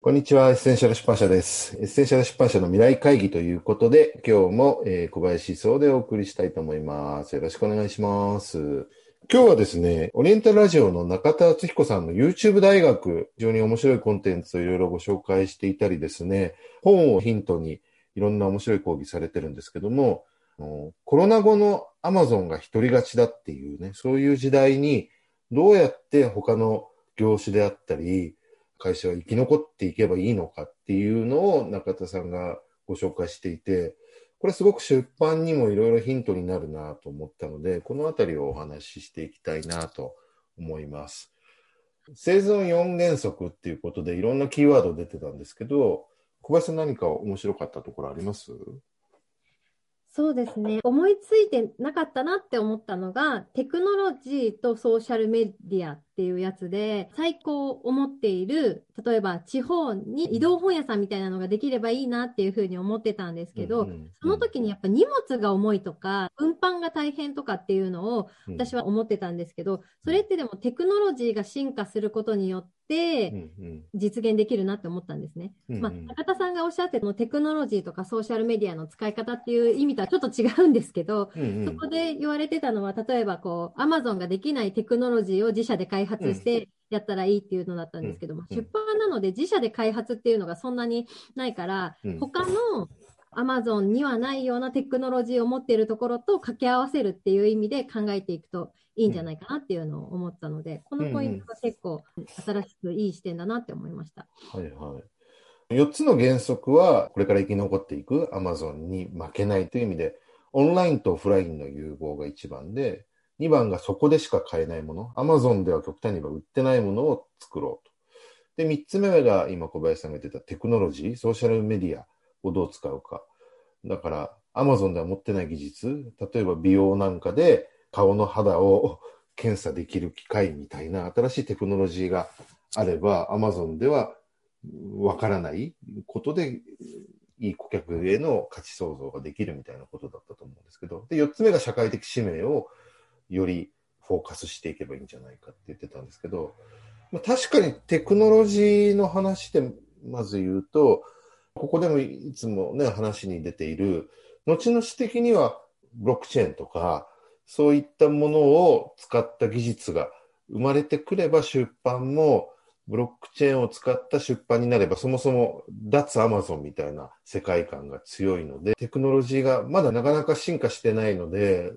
こんにちは、エッセンシャル出版社です。エッセンシャル出版社の未来会議ということで、今日も、えー小林壮でお送りしたいと思います。よろしくお願いします。今日はですね、オリエンタルラジオの中田敦彦さんの YouTube 大学、非常に面白いコンテンツをいろいろご紹介していたりですね、本をヒントにいろんな面白い講義されてるんですけども、コロナ後のアマゾンが一人勝ちだっていうね、そういう時代にどうやって他の業種であったり、会社は生き残っていけばいいのかっていうのを中田さんがご紹介していて、これすごく出版にもいろいろヒントになるなと思ったので、このあたりをお話ししていきたいなと思います。生存4原則っていうことでいろんなキーワード出てたんですけど、小林さん何か面白かったところあります？そうですね。思いついてなかったなって思ったのが、テクノロジーとソーシャルメディアっていうやつで、最高思っている、例えば地方に移動本屋さんみたいなのができればいいなっていうふうに思ってたんですけど、うんうんその時にやっぱ荷物が重いとか、運搬が大変とかっていうのをうん。私は思ってたんですけど、それってでもテクノロジーが進化することによって、実現できるなって思ったんですね。うんうん。まあ、中田さんがおっしゃってたのテクノロジーとかソーシャルメディアの使い方っていう意味とはちょっと違うんですけど、うんうん。そこで言われてたのは、例えばこう、アマゾンができないテクノロジーを自社で開発してやったらいいっていうのだったんですけど、まあうん出版なので自社で開発っていうのがそんなにないから、うん他のアマゾンにはないようなテクノロジーを持っているところと掛け合わせるっていう意味で考えていくといいんじゃないかなっていうのを思ったので、このポイントが結構新しくいい視点だなって思いました。はいはい。4つの原則は、これから生き残っていく Amazon に負けないという意味で、オンラインとオフラインの融合が1番で、2番がそこでしか買えないもの。Amazon では極端に言えば売ってないものを作ろうと。で、3つ目が今小林さんが言ってたテクノロジー、ソーシャルメディアをどう使うか。だから、Amazon では持ってない技術、例えば美容なんかで顔の肌を 検査できる機械みたいな新しいテクノロジーがあれば、Amazon ではわからないことで、いい顧客への価値創造ができるみたいなことだったと思うんですけど、で、4つ目が社会的使命をよりフォーカスしていけばいいんじゃないかって言ってたんですけど、まあ、確かにテクノロジーの話でまず言うと、ここでもいつもね、話に出ている、後々的にはブロックチェーンとか、そういったものを使った技術が生まれてくれば出版もブロックチェーンを使った出版になれば、そもそも脱アマゾンみたいな世界観が強いので、テクノロジーがまだなかなか進化してないので、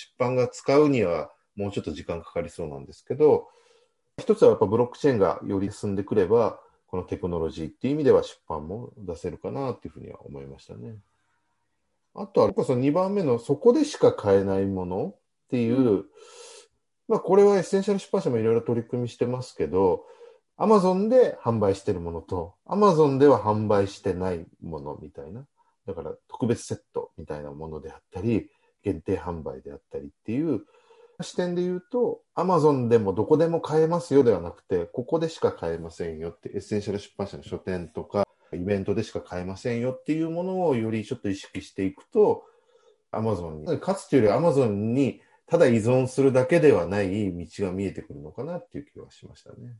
出版が使うにはもうちょっと時間かかりそうなんですけど、一つはやっぱブロックチェーンがより進んでくれば、このテクノロジーっていう意味では出版も出せるかなっていうふうには思いましたね。あとは、その2番目のそこでしか買えないものっていう、まあこれはエッセンシャル出版社もいろいろ取り組みしてますけど、アマゾンで販売してるものと、アマゾンでは販売してないものみたいな。だから特別セットみたいなものであったり、限定販売であったりっていう視点で言うと、アマゾンでもどこでも買えますよではなくて、ここでしか買えませんよって、エッセンシャル出版社の書店とか、イベントでしか買えませんよっていうものをよりちょっと意識していくと、アマゾンに、かつてよりアマゾンにただ依存するだけではない道が見えてくるのかなっていう気はしましたね。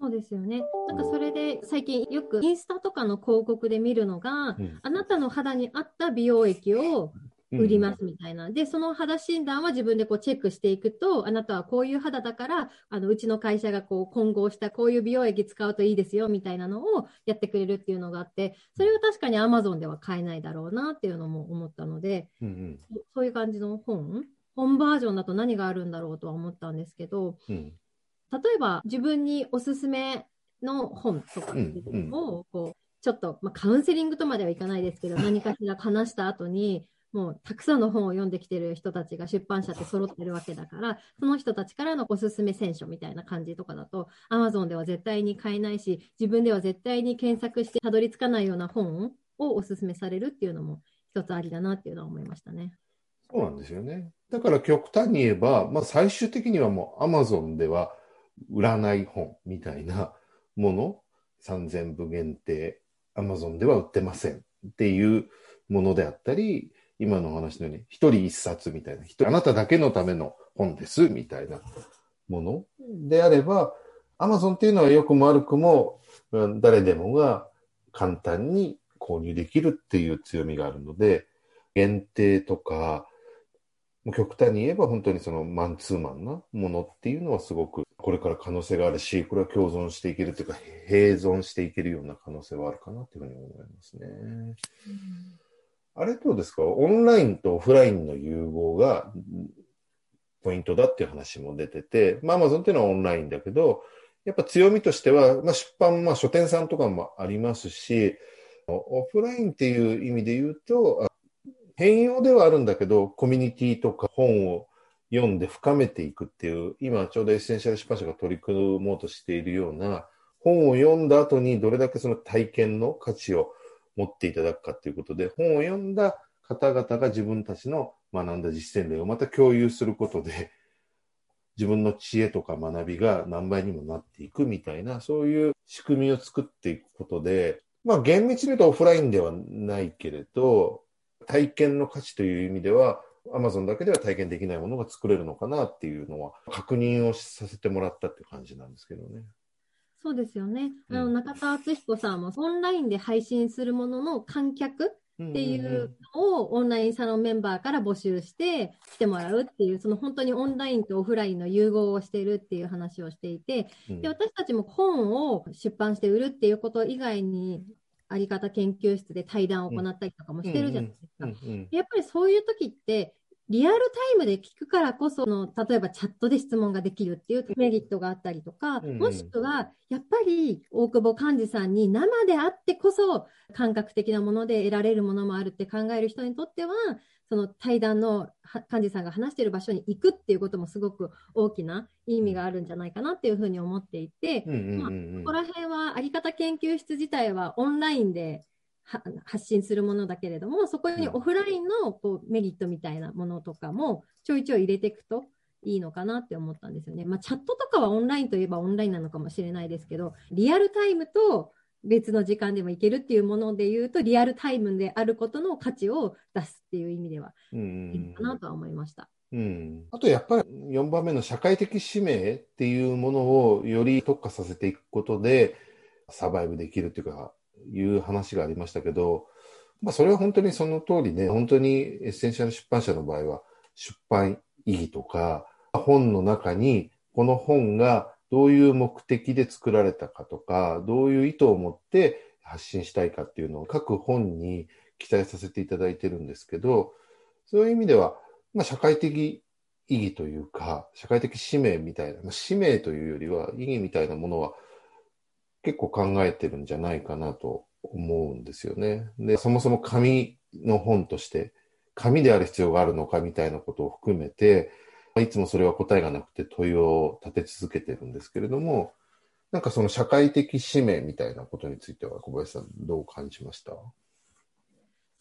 そうですよね。なんかそれで最近よくインスタとかの広告で見るのが、うんあなたの肌に合った美容液を売りますみたいな。で、その肌診断は自分でこうチェックしていくと、あなたはこういう肌だから、あの、うちの会社がこう混合したこういう美容液使うといいですよみたいなのをやってくれるっていうのがあって、それは確かに Amazon では買えないだろうなっていうのも思ったので、うんうん。そういう感じの本？本バージョンだと何があるんだろうとは思ったんですけど、うん例えば自分におすすめの本とかをこうちょっと、まあ、カウンセリングとまではいかないですけど何かしら話した後にもうたくさんの本を読んできてる人たちが出版社って揃ってるわけだからその人たちからのおすすめ選書みたいな感じとかだと Amazon では絶対に買えないし自分では絶対に検索してたどり着かないような本をおすすめされるっていうのも一つありだなっていうのは思いましたね。そうなんですよね。だから極端に言えば、まあ最終的にはもう Amazon では売らない本みたいなもの、3000部限定、Amazon では売ってませんっていうものであったり、今の話のように、一人一冊みたいな、あなただけのための本ですみたいなものであれば、Amazon っていうのは良くも悪くも、誰でもが簡単に購入できるっていう強みがあるので、限定とか、極端に言えば本当にそのマンツーマンなものっていうのはすごくこれから可能性があるし、これは共存していけるというか、併存していけるような可能性はあるかなというふうに思いますね。うんあれどうですか？オンラインとオフラインの融合がポイントだっていう話も出てて、まあ、アマゾンっていうのはオンラインだけど、やっぱ強みとしては、まあ、出版、まあ、書店さんとかもありますし、オフラインっていう意味で言うと、変容ではあるんだけど、コミュニティとか本を読んで深めていくっていう、今ちょうどエッセンシャル出版社が取り組もうとしているような、本を読んだ後にどれだけその体験の価値を持っていただくかということで、本を読んだ方々が自分たちの学んだ実践例をまた共有することで、自分の知恵とか学びが何倍にもなっていくみたいな、そういう仕組みを作っていくことで、まあ厳密に言うとオフラインではないけれど、体験の価値という意味では、アマゾンだけでは体験できないものが作れるのかなっていうのは、確認をさせてもらったって感じなんですけどね。そうですよね。あの、中田敦彦さんもオンラインで配信するものの観客っていうのをオンラインサロンメンバーから募集して来てもらうっていう、その本当にオンラインとオフラインの融合をしているっていう話をしていて、で私たちも本を出版して売るっていうこと以外に、あり方研究室で対談を行ったりとかもしてるじゃないですか。やっぱりそういう時って、リアルタイムで聞くからこその、例えばチャットで質問ができるっていうメリットがあったりとか、うん。うん、もしくは、やっぱり大久保寛治さんに生であってこそ感覚的なもので得られるものもあるって考える人にとっては、その対談の寛治さんが話している場所に行くっていうこともすごく大きな意味があるんじゃないかなっていうふうに思っていて、まあ、ここら辺はあり方研究室自体はオンラインで発信するものだけれども、そこにオフラインのこうメリットみたいなものとかもちょいちょい入れていくといいのかなって思ったんですよね。まあ、チャットとかはオンラインといえばオンラインなのかもしれないですけど、リアルタイムと別の時間でもいけるっていうもので言うと、リアルタイムであることの価値を出すっていう意味ではいいのかなとは思いました。うん、あとやっぱり4番目の社会的使命っていうものをより特化させていくことでサバイブできるっていうかいう話がありましたけど、まあ、それは本当にその通りね、本当にエッセンシャル出版社の場合は、出版意義とか、本の中に、この本がどういう目的で作られたかとか、どういう意図を持って発信したいかっていうのを各本に記載させていただいてるんですけど、そういう意味では、まあ、社会的意義というか、社会的使命みたいな、まあ、使命というよりは意義みたいなものは結構考えてるんじゃないかなと思うんですよね。で、そもそも紙の本として、紙である必要があるのかみたいなことを含めて、いつもそれは答えがなくて問いを立て続けてるんですけれども、なんかその社会的使命みたいなことについては小林さんどう感じました？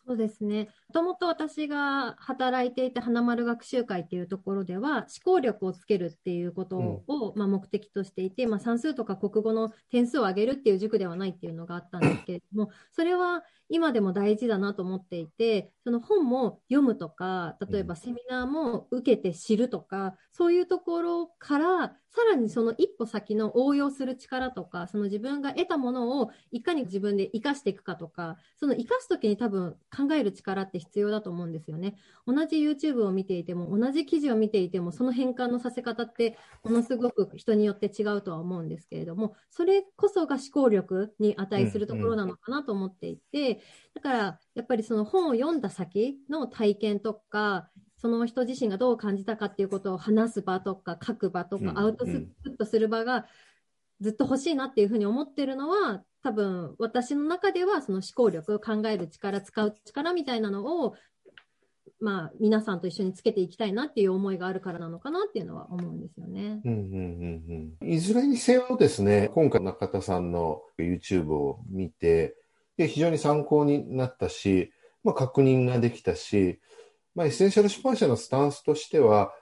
そうですね。もともと私が働いていた花丸学習会っていうところでは、思考力をつけるっていうことを、うん、まあ、目的としていて、まあ、算数とか国語の点数を上げるっていう塾ではないっていうのがあったんですけれども、それは今でも大事だなと思っていて、その本も読むとか、例えばセミナーも受けて知るとか、そういうところから、さらにその一歩先の応用する力とか、その自分が得たものをいかに自分で活かしていくかとか、その活かすときに多分考える力って必要だと思うんですよね。同じ YouTube を見ていても、同じ記事を見ていても、その変換のさせ方ってものすごく人によって違うとは思うんですけれども、それこそが思考力に値するところなのかなと思っていて、だから、やっぱりその本を読んだ先の体験とか、その人自身がどう感じたかっていうことを話す場とか書く場とか、アウトプットする場がずっと欲しいなっていうふうに思ってるのは、多分私の中ではその思考力、考える力、使う力みたいなのを、まあ、皆さんと一緒につけていきたいなっていう思いがあるからなのかなっていうのは思うんですよね。うんうんうんうん、いずれにせよですね、今回中田さんの YouTube を見て、で非常に参考になったし、まあ、確認ができたし、まあ、エッセンシャル出版社のスタンスとしては、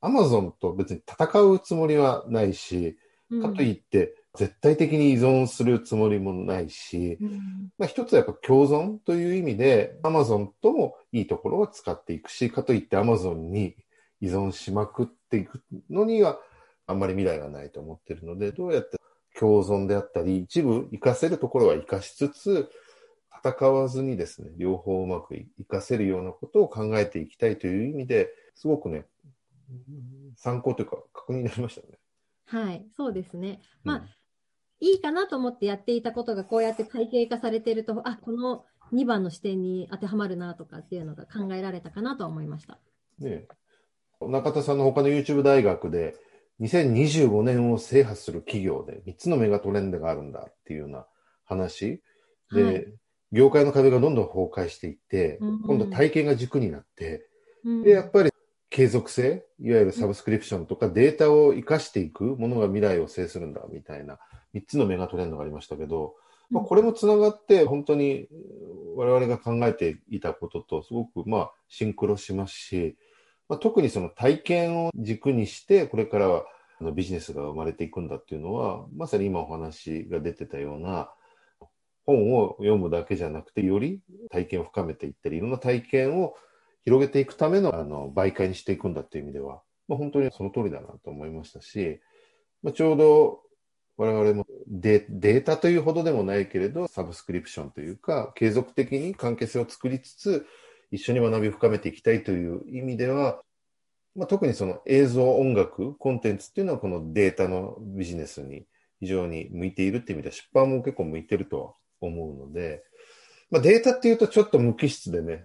アマゾンと別に戦うつもりはないし、かといって絶対的に依存するつもりもないし、うん、まあ、一つはやっぱ共存という意味で、アマゾンともいいところは使っていくし、かといってアマゾンに依存しまくっていくのには、あんまり未来がないと思ってるので、どうやって共存であったり、一部活かせるところは活かしつつ、戦わずにですね、両方うまく活かせるようなことを考えていきたいという意味で、すごくね、参考というか、確認になりましたね。はい、そうですね。まあ、うん、いいかなと思ってやっていたことが、こうやって体系化されていると、あ、この2番の視点に当てはまるなとかっていうのが考えられたかなと思いました。ね中田さんの他の YouTube 大学で、2025年を制覇する企業で3つのメガトレンドがあるんだっていうような話で、はい、業界の壁がどんどん崩壊していって、うん、今度体験が軸になって、うん、で、やっぱり継続性、いわゆるサブスクリプションとかデータを活かしていくものが未来を制するんだみたいな3つのメガトレンドがありましたけど、まあ、これもつながって本当に我々が考えていたこととすごくまあシンクロしますし、まあ、特にその体験を軸にしてこれからはビジネスが生まれていくんだっていうのはまさに今お話が出てたような本を読むだけじゃなくてより体験を深めていったりいろんな体験を広げていくためのあの媒介にしていくんだっていう意味では、まあ、本当にその通りだなと思いましたし、まあ、ちょうど我々もデータというほどでもないけれど、サブスクリプションというか、継続的に関係性を作りつつ、一緒に学びを深めていきたいという意味では、まあ、特にその映像、音楽、コンテンツっていうのはこのデータのビジネスに非常に向いているっていう意味では出版も結構向いてるとは思うので、まあ、データっていうとちょっと無機質でね、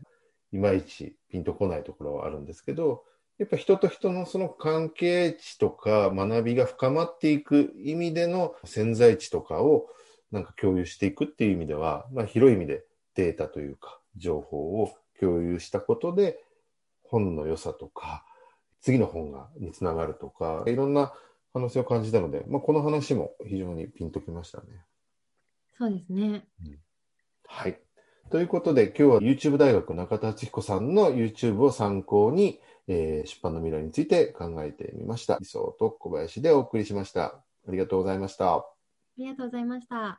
いまいちピンとこないところはあるんですけど、やっぱ人と人のその関係値とか学びが深まっていく意味での潜在値とかをなんか共有していくっていう意味では、まあ、広い意味でデータというか情報を共有したことで本の良さとか次の本がにつながるとかいろんな可能性を感じたので、まあ、この話も非常にピンときましたね。そうですね。うん、はい。ということで今日は YouTube 大学中田敦彦さんの YouTube を参考にえー、出版の未来について考えてみました。理想と小林でお送りしました。ありがとうございました。ありがとうございました。